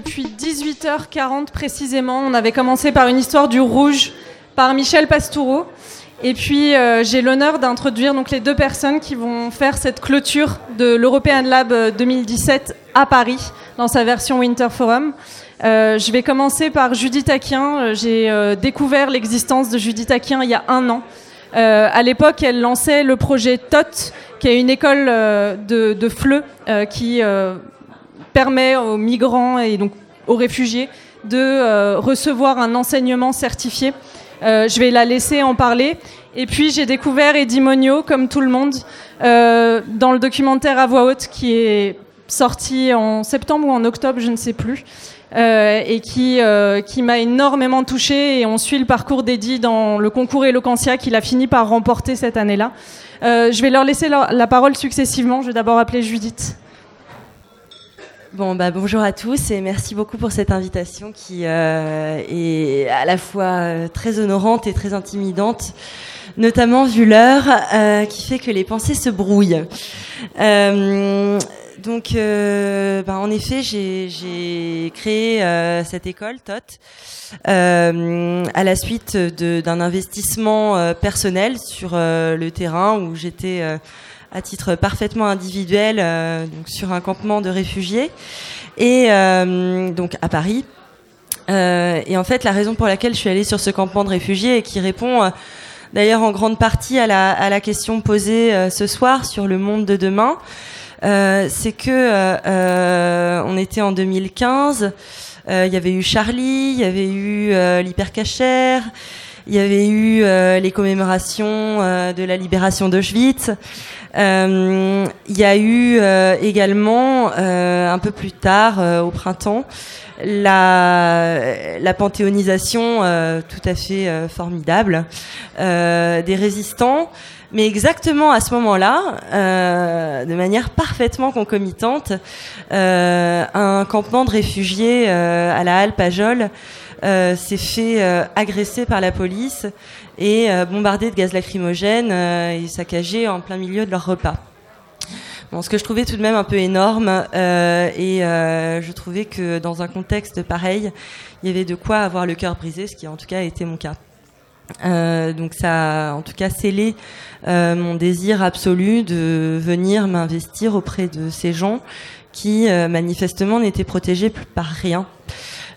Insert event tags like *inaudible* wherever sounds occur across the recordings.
depuis 18h40 précisément. On avait commencé par une histoire du rouge par Michel Pastoureau. Et puis euh, j'ai l'honneur d'introduire donc les deux personnes qui vont faire cette clôture de l'European Lab 2017 à Paris dans sa version Winter Forum. Euh, je vais commencer par Judith Aquin. J'ai euh, découvert l'existence de Judith Aquin il y a un an. Euh, à l'époque, elle lançait le projet TOT, qui est une école de, de qui permet aux migrants et donc aux réfugiés de recevoir un enseignement certifié. je vais la laisser en parler. Et puis j'ai découvert Eddie Monio, comme tout le monde, dans le documentaire à voix haute qui est sorti en septembre ou en octobre, je ne sais plus. Euh, et qui, euh, qui m'a énormément touchée. Et on suit le parcours d'Eddie dans le concours Eloquentia qu'il a fini par remporter cette année-là. Euh, je vais leur laisser la, parole successivement. Je vais d'abord appeler Judith. Bon, bah, bonjour à tous et merci beaucoup pour cette invitation qui est à la fois très honorante et très intimidante, notamment vu l'heure qui fait que les pensées se brouillent. Donc, euh, ben, en effet, j'ai créé euh, cette école TOT euh, à la suite d'un investissement personnel sur le terrain où j'étais à titre parfaitement individuel donc sur un campement de réfugiés et donc à Paris. et en fait, la raison pour laquelle je suis allée sur ce campement de réfugiés et qui répond d'ailleurs en grande partie à la, à la question posée ce soir sur le monde de demain. Euh, c'est que euh, euh, on était en 2015. Il y avait eu Charlie, il y avait eu l'hypercachère, il y avait eu les commémorations de la libération d'Auschwitz. Il y a eu également un peu plus tard, au printemps, la, la panthéonisation tout à fait formidable des résistants. Mais exactement à ce moment-là, euh, de manière parfaitement concomitante, euh, un campement de réfugiés euh, à la Halle Pajol euh, s'est fait euh, agresser par la police et bombardé de gaz lacrymogène et saccagé en plein milieu de leur repas. Ce que je trouvais tout de même un peu énorme, et je trouvais que dans un contexte pareil, il y avait de quoi avoir le cœur brisé, ce qui en tout cas a été mon cas. Euh, donc ça a en tout cas scellé euh, mon désir absolu de venir m'investir auprès de ces gens qui euh, manifestement n'étaient protégés par rien.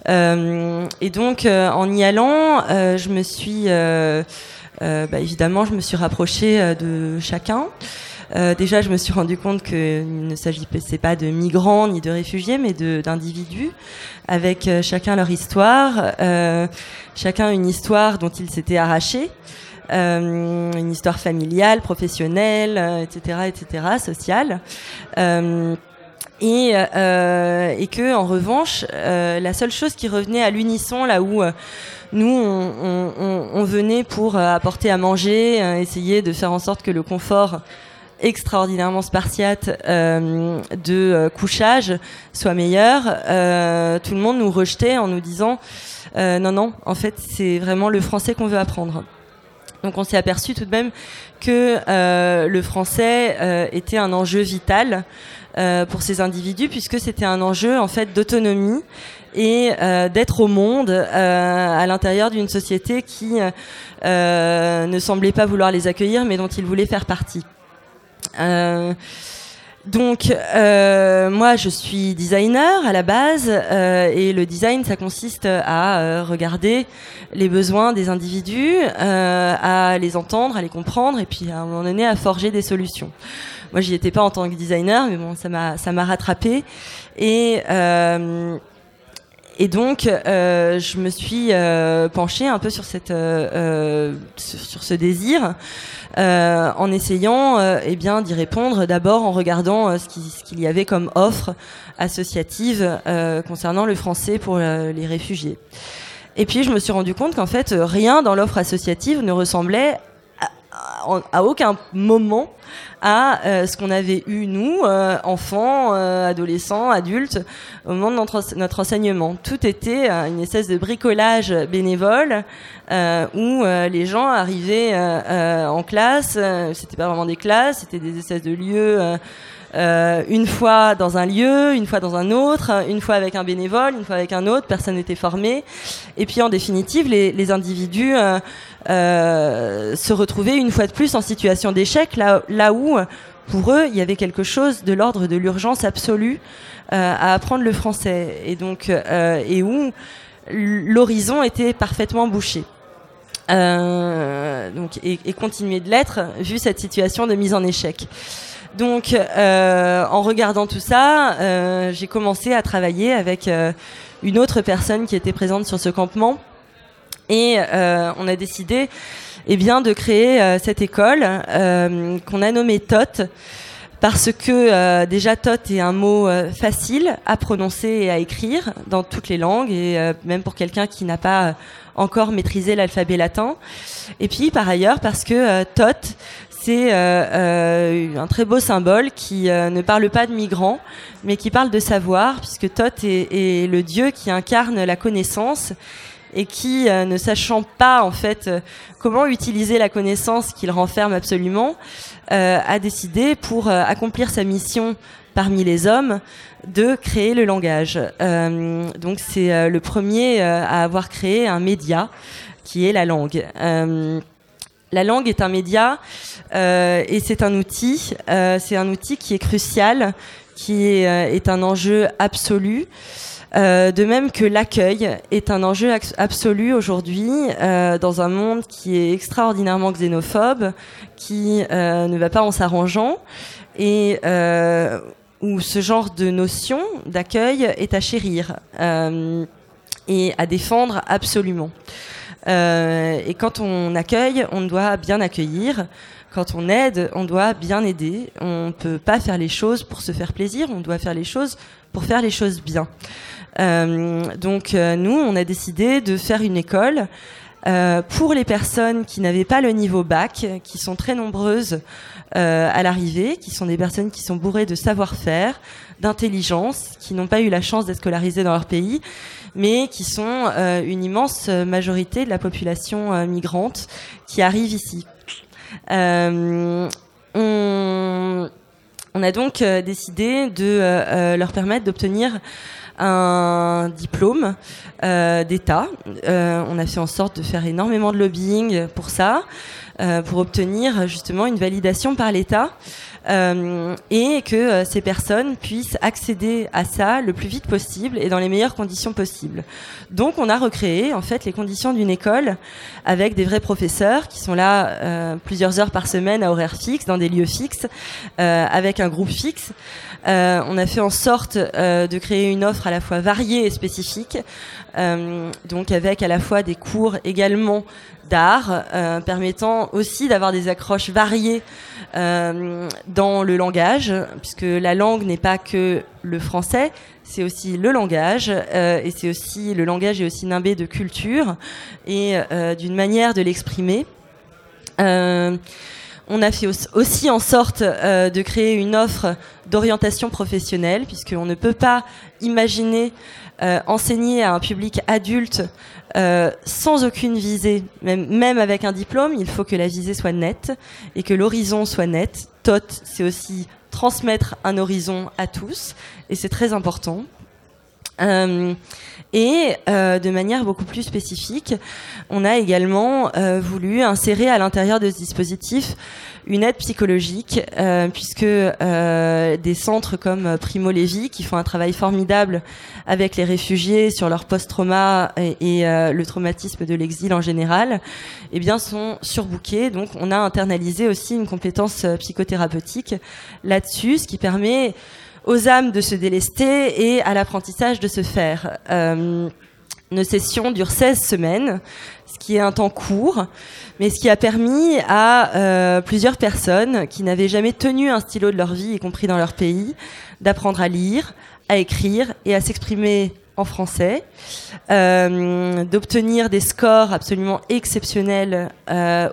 Et donc en y allant, je me suis bah, évidemment je me suis rapprochée de chacun. Euh, déjà, je me suis rendu compte qu'il ne s'agissait pas de migrants ni de réfugiés, mais d'individus avec euh, chacun leur histoire, euh, chacun une histoire dont ils s'étaient arrachés. Euh, une histoire familiale, professionnelle, etc., etc., sociale. Euh, et, euh, que en revanche, la seule chose qui revenait à l'unisson là où nous on, venait pour apporter à manger, essayer de faire en sorte que le confort extraordinairement spartiate euh, de euh, couchage soit meilleur, euh, tout le monde nous rejetait en nous disant non, non, en fait, c'est vraiment le français qu'on veut apprendre. Donc on s'est aperçu tout de même que le français était un enjeu vital pour ces individus puisque c'était un enjeu en fait d'autonomie et d'être au monde à l'intérieur d'une société qui ne semblait pas vouloir les accueillir mais dont ils voulaient faire partie. Euh, donc euh, moi je suis designer à la base euh, et le design ça consiste à euh, regarder les besoins des individus, euh, à les entendre, à les comprendre et puis à un moment donné à forger des solutions. Moi j'y étais pas en tant que designer mais bon ça m'a ça m'a rattrapé et et donc, euh, je me suis euh, penchée un peu sur cette, euh, sur ce désir, en essayant, eh bien, d'y répondre d'abord en regardant ce qu'il y avait comme offre associative concernant le français pour les réfugiés. Et puis, je me suis rendu compte qu'en fait, rien dans l'offre associative ne ressemblait à aucun moment à euh, ce qu'on avait eu nous, euh, enfants, euh, adolescents, adultes, au moment de notre, enseignement. Tout était une espèce de bricolage bénévole où les gens arrivaient en classe, c'était pas vraiment des classes, c'était des espèces de lieux. une fois dans un lieu, une fois dans un autre, une fois avec un bénévole, une fois avec un autre, personne n'était formé. Et puis en définitive, les, les individus se retrouvaient une fois de plus en situation d'échec, là, où pour eux, il y avait quelque chose de l'ordre de l'urgence absolue euh, à apprendre le français, et donc euh, et où l'horizon était parfaitement bouché. Euh, donc et, et continuer de l'être vu cette situation de mise en échec. Donc, en regardant tout ça, j'ai commencé à travailler avec une autre personne qui était présente sur ce campement, et on a décidé eh bien, de créer euh, cette école euh, qu'on a nommée TOT parce que euh, déjà TOT est un mot facile à prononcer et à écrire dans toutes les langues et même pour quelqu'un qui n'a pas encore maîtrisé l'alphabet latin. Et puis par ailleurs parce que TOT c'est un très beau symbole qui ne parle pas de migrants, mais qui parle de savoir, puisque Thoth est, est le dieu qui incarne la connaissance et qui, euh, ne sachant pas en fait euh, comment utiliser la connaissance qu'il renferme absolument, euh, a décidé pour accomplir sa mission parmi les hommes de créer le langage. donc c'est le premier à avoir créé un média qui est la langue. la langue est un média et c'est un outil. c'est un outil qui est crucial, qui est, est un enjeu absolu. Euh, de même que l'accueil est un enjeu absolu aujourd'hui euh, dans un monde qui est extraordinairement xénophobe, qui euh, ne va pas en s'arrangeant et où ce genre de notion d'accueil est à chérir et à défendre absolument. et quand on accueille, on doit bien accueillir. Quand on aide, on doit bien aider. On ne peut pas faire les choses pour se faire plaisir, on doit faire les choses pour faire les choses bien. Euh, donc euh, nous, on a décidé de faire une école euh, pour les personnes qui n'avaient pas le niveau bac, qui sont très nombreuses à l'arrivée, qui sont des personnes qui sont bourrées de savoir-faire, d'intelligence, qui n'ont pas eu la chance d'être scolarisées dans leur pays, mais qui sont une immense majorité de la population migrante qui arrive ici. on, a donc décidé de leur permettre d'obtenir un diplôme euh, d'État. Euh, on a fait en sorte de faire énormément de lobbying pour ça, pour obtenir justement une validation par l'État. Euh, et que euh, ces personnes puissent accéder à ça le plus vite possible et dans les meilleures conditions possibles. Donc on a recréé en fait les conditions d'une école avec des vrais professeurs qui sont là euh, plusieurs heures par semaine à horaire fixe, dans des lieux fixes, avec un groupe fixe. on a fait en sorte de créer une offre à la fois variée et spécifique, donc avec à la fois des cours également d'art, permettant aussi d'avoir des accroches variées euh, dans le langage, puisque la langue n'est pas que le français, c'est aussi le langage, euh, et c'est aussi le langage est aussi nimbé de culture et euh, d'une manière de l'exprimer. On a fait aussi en sorte de créer une offre d'orientation professionnelle, puisqu'on ne peut pas imaginer enseigner à un public adulte euh, sans aucune visée, même, même avec un diplôme, il faut que la visée soit nette et que l'horizon soit net. TOT, c'est aussi transmettre un horizon à tous, et c'est très important. Euh, et euh, de manière beaucoup plus spécifique, on a également euh, voulu insérer à l'intérieur de ce dispositif une aide psychologique, puisque des centres comme Primo Levi, qui font un travail formidable avec les réfugiés sur leur post-trauma et, et le traumatisme de l'exil en général, eh bien sont surbookés. Donc on a internalisé aussi une compétence psychothérapeutique là-dessus, ce qui permet aux âmes de se délester et à l'apprentissage de se faire. Euh, nos sessions durent 16 semaines, ce qui est un temps court, mais ce qui a permis à euh, plusieurs personnes qui n'avaient jamais tenu un stylo de leur vie, y compris dans leur pays, d'apprendre à lire, à écrire et à s'exprimer en français, euh, d'obtenir des scores absolument exceptionnels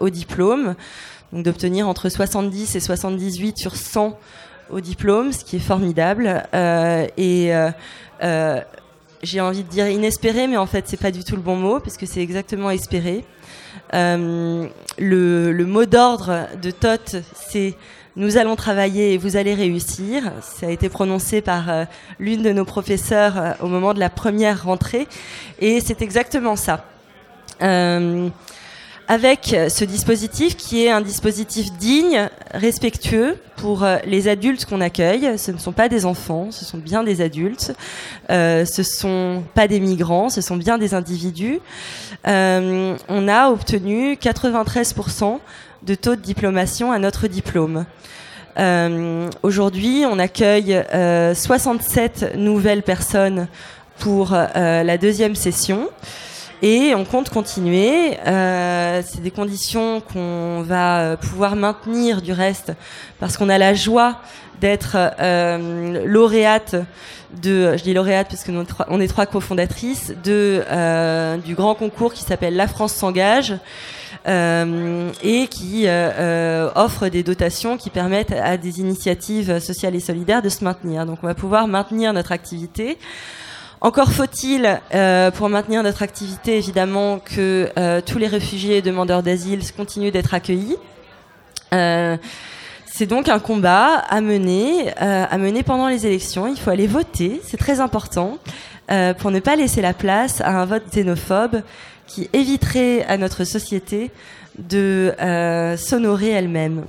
au diplôme, donc d'obtenir entre 70 et 78 sur 100 au diplôme, ce qui est formidable. Euh, et euh, euh, j'ai envie de dire inespéré, mais en fait c'est pas du tout le bon mot puisque c'est exactement espéré. Le, mot d'ordre de Tot, c'est nous allons travailler et vous allez réussir. Ça a été prononcé par l'une de nos professeurs au moment de la première rentrée, et c'est exactement ça. Euh, avec ce dispositif qui est un dispositif digne, respectueux pour euh, les adultes qu'on accueille. Ce ne sont pas des enfants, ce sont bien des adultes. Euh, ce sont pas des migrants, ce sont bien des individus. Euh, on a obtenu 93% de taux de diplomation à notre diplôme. Euh, Aujourd'hui, on accueille 67 euh, nouvelles personnes pour euh, la deuxième session. Et on compte continuer. Euh, c'est des conditions qu'on va euh, pouvoir maintenir du reste parce qu'on a la joie d'être euh, lauréate de, je dis lauréate parce que on est trois cofondatrices de euh, du grand concours qui s'appelle La France s'engage euh, et qui euh, offre des dotations qui permettent à des initiatives sociales et solidaires de se maintenir. Donc on va pouvoir maintenir notre activité. Encore faut-il, euh, pour maintenir notre activité, évidemment, que euh, tous les réfugiés et demandeurs d'asile continuent d'être accueillis. Euh, c'est donc un combat à mener, à mener pendant les élections. Il faut aller voter, c'est très important, pour ne pas laisser la place à un vote xénophobe qui éviterait à notre société de s'honorer elle-même.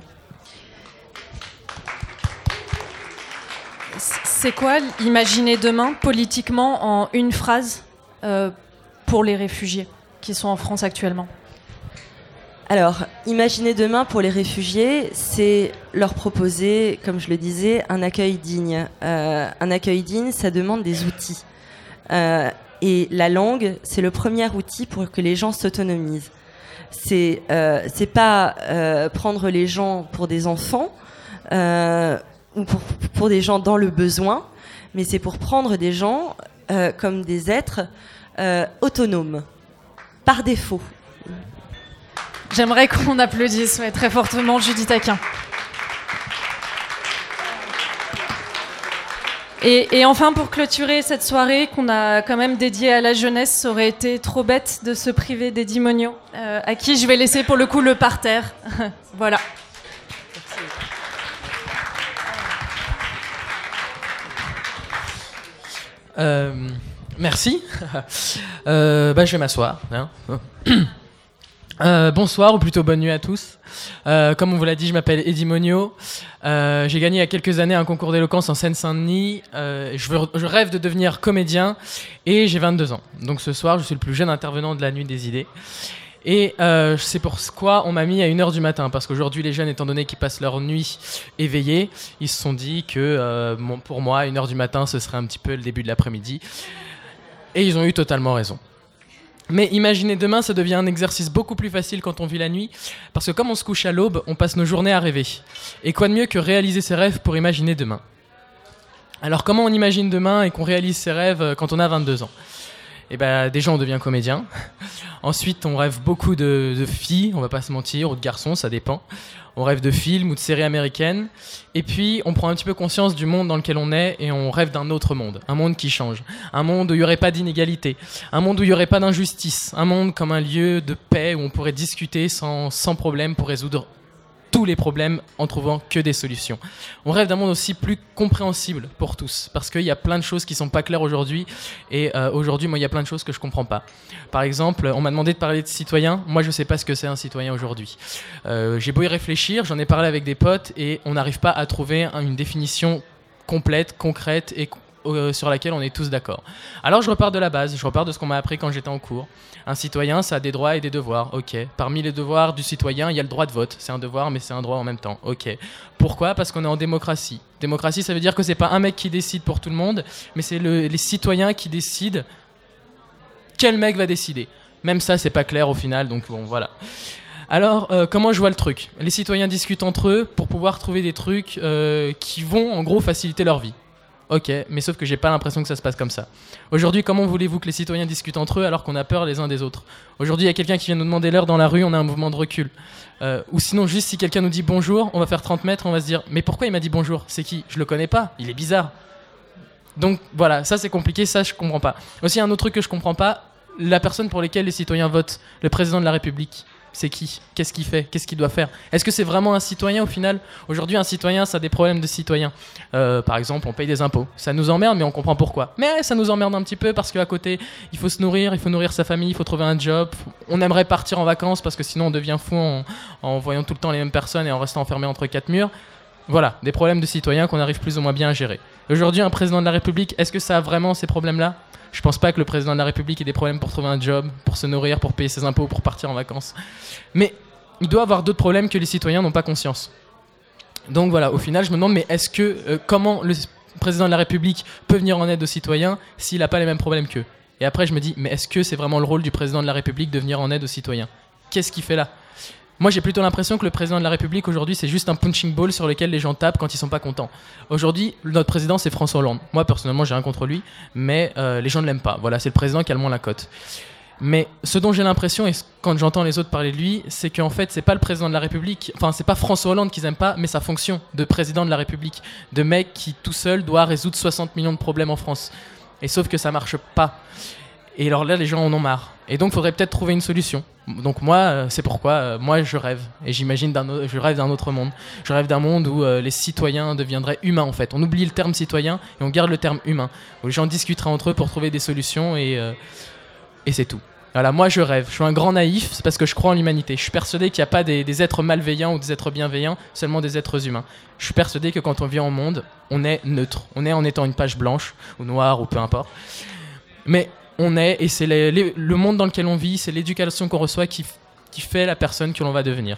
C'est quoi imaginer demain politiquement en une phrase euh, pour les réfugiés qui sont en France actuellement? Alors, imaginer demain pour les réfugiés, c'est leur proposer, comme je le disais, un accueil digne. Euh, un accueil digne, ça demande des outils. Euh, et la langue, c'est le premier outil pour que les gens s'autonomisent. C'est euh, pas prendre les gens pour des enfants pour, pour des gens dans le besoin, mais c'est pour prendre des gens euh, comme des êtres euh, autonomes, par défaut. J'aimerais qu'on applaudisse ouais, très fortement Judith Aquin. Et, enfin, pour clôturer cette soirée qu'on a quand même dédiée à la jeunesse, ça aurait été trop bête de se priver d'Eddie Monio, euh, à qui je vais laisser pour le coup le parterre. *laughs* voilà. Euh, merci. *laughs* euh, bah, je vais m'asseoir. Hein. *coughs* Euh, bonsoir ou plutôt bonne nuit à tous. Comme on vous l'a dit, je m'appelle Eddie Monio. J'ai gagné il y a quelques années un concours d'éloquence en Seine-Saint-Denis. Je, rêve de devenir comédien et j'ai 22 ans. Donc ce soir, je suis le plus jeune intervenant de la nuit des idées. Et euh, c'est pourquoi on m'a mis à 1h du matin, parce qu'aujourd'hui les jeunes, étant donné qu'ils passent leur nuit éveillés, ils se sont dit que euh, pour moi, 1h du matin, ce serait un petit peu le début de l'après-midi. Et ils ont eu totalement raison. Mais imaginez demain, ça devient un exercice beaucoup plus facile quand on vit la nuit, parce que comme on se couche à l'aube, on passe nos journées à rêver. Et quoi de mieux que réaliser ses rêves pour imaginer demain? Alors comment on imagine demain et qu'on réalise ses rêves quand on a 22 ans? Et ben déjà on devient comédien. *laughs* Ensuite on rêve beaucoup de, filles, on va pas se mentir, ou de garçons, ça dépend. On rêve de films ou de séries américaines. Et puis on prend un petit peu conscience du monde dans lequel on est et on rêve d'un autre monde, un monde qui change, un monde où il y aurait pas d'inégalité, un monde où il y aurait pas d'injustice, un monde comme un lieu de paix où on pourrait discuter sans, sans problème pour résoudre tous les problèmes en trouvant que des solutions. On rêve d'un monde aussi plus compréhensible pour tous, parce qu'il y a plein de choses qui sont pas claires aujourd'hui, et euh, aujourd'hui, moi, il y a plein de choses que je comprends pas. Par exemple, on m'a demandé de parler de citoyen, moi, je sais pas ce que c'est un citoyen aujourd'hui. Euh, J'ai beau y réfléchir, j'en ai parlé avec des potes, et on n'arrive pas à trouver une définition complète, concrète et euh, sur laquelle on est tous d'accord. Alors je repars de la base, je repars de ce qu'on m'a appris quand j'étais en cours. Un citoyen, ça a des droits et des devoirs, ok. Parmi les devoirs du citoyen, il y a le droit de vote. C'est un devoir, mais c'est un droit en même temps, ok. Pourquoi? Parce qu'on est en démocratie. Démocratie, ça veut dire que c'est pas un mec qui décide pour tout le monde, mais c'est le, les citoyens qui décident quel mec va décider. Même ça, c'est pas clair au final, donc bon, voilà. Alors, euh, comment je vois le truc? Les citoyens discutent entre eux pour pouvoir trouver des trucs euh, qui vont, en gros, faciliter leur vie. Ok, mais sauf que j'ai pas l'impression que ça se passe comme ça. Aujourd'hui, comment voulez-vous que les citoyens discutent entre eux alors qu'on a peur les uns des autres? Aujourd'hui, il y a quelqu'un qui vient nous demander l'heure dans la rue, on a un mouvement de recul. Euh, ou sinon, juste si quelqu'un nous dit bonjour, on va faire 30 mètres, on va se dire Mais pourquoi il m'a dit bonjour? C'est qui? Je le connais pas, il est bizarre. Donc voilà, ça c'est compliqué, ça je comprends pas. Aussi un autre truc que je comprends pas, la personne pour laquelle les citoyens votent, le président de la République, c'est qui Qu'est-ce qu'il fait Qu'est-ce qu'il doit faire Est-ce que c'est vraiment un citoyen au final Aujourd'hui, un citoyen, ça a des problèmes de citoyen. Euh, par exemple, on paye des impôts. Ça nous emmerde, mais on comprend pourquoi. Mais ça nous emmerde un petit peu parce qu'à côté, il faut se nourrir, il faut nourrir sa famille, il faut trouver un job. On aimerait partir en vacances parce que sinon on devient fou en, voyant tout le temps les mêmes personnes et en restant enfermé entre quatre murs. Voilà, des problèmes de citoyens qu'on arrive plus ou moins bien à gérer. Aujourd'hui, un président de la République, est-ce que ça a vraiment ces problèmes-là Je pense pas que le président de la République ait des problèmes pour trouver un job, pour se nourrir, pour payer ses impôts, pour partir en vacances. Mais il doit avoir d'autres problèmes que les citoyens n'ont pas conscience. Donc voilà, au final, je me demande, mais est-ce que euh, comment le président de la République peut venir en aide aux citoyens s'il n'a pas les mêmes problèmes qu'eux? Et après, je me dis, mais est-ce que c'est vraiment le rôle du président de la République de venir en aide aux citoyens? Qu'est-ce qu'il fait là? Moi, j'ai plutôt l'impression que le président de la République aujourd'hui, c'est juste un punching ball sur lequel les gens tapent quand ils sont pas contents. Aujourd'hui, notre président, c'est François Hollande. Moi, personnellement, j'ai rien contre lui, mais euh, les gens ne l'aiment pas. Voilà, c'est le président qui a le moins la cote. Mais ce dont j'ai l'impression, et quand j'entends les autres parler de lui, c'est qu'en fait, c'est pas le président de la République, enfin, c'est pas François Hollande qu'ils aiment pas, mais sa fonction de président de la République, de mec qui tout seul doit résoudre 60 millions de problèmes en France. Et sauf que ça marche pas. Et alors là, les gens en ont marre. Et donc, il faudrait peut-être trouver une solution. Donc moi, euh, c'est pourquoi euh, moi je rêve. Et j'imagine d'un, je rêve d'un autre monde. Je rêve d'un monde où euh, les citoyens deviendraient humains en fait. On oublie le terme citoyen et on garde le terme humain. Où les gens discuteraient entre eux pour trouver des solutions et, et c'est tout. Voilà, moi je rêve. Je suis un grand naïf, c'est parce que je crois en l'humanité. Je suis persuadé qu'il n'y a pas des, êtres malveillants ou des êtres bienveillants, seulement des êtres humains. Je suis persuadé que quand on vient au monde, on est neutre. On est en étant une page blanche ou noire ou peu importe. Mais on est, et c'est le monde dans lequel on vit, c'est l'éducation qu'on reçoit qui, qui fait la personne que l'on va devenir.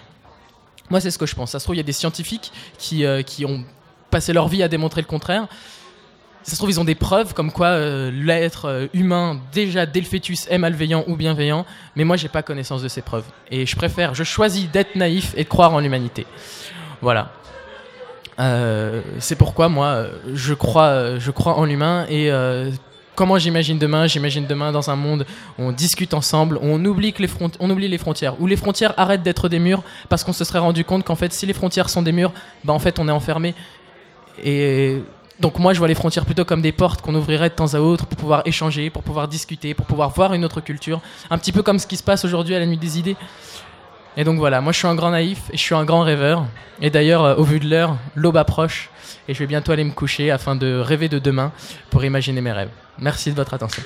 Moi, c'est ce que je pense. Ça se trouve, il y a des scientifiques qui, euh, qui ont passé leur vie à démontrer le contraire. Ça se trouve, ils ont des preuves comme quoi euh, l'être euh, humain, déjà dès le fœtus, est malveillant ou bienveillant, mais moi, j'ai pas connaissance de ces preuves. Et je préfère, je choisis d'être naïf et de croire en l'humanité. Voilà. c'est pourquoi moi, je crois, je crois en l'humain et Comment j'imagine demain? J'imagine demain dans un monde où on discute ensemble, où on oublie, les frontières, où les frontières arrêtent d'être des murs parce qu'on se serait rendu compte qu'en fait, si les frontières sont des murs, bah en fait, on est enfermé. Et donc moi, je vois les frontières plutôt comme des portes qu'on ouvrirait de temps à autre pour pouvoir échanger, pour pouvoir discuter, pour pouvoir voir une autre culture, un petit peu comme ce qui se passe aujourd'hui à la nuit des idées. Et donc voilà, moi je suis un grand naïf et je suis un grand rêveur. Et d'ailleurs, euh, au vu de l'heure, l'aube approche et je vais bientôt aller me coucher afin de rêver de demain pour imaginer mes rêves. Merci de votre attention.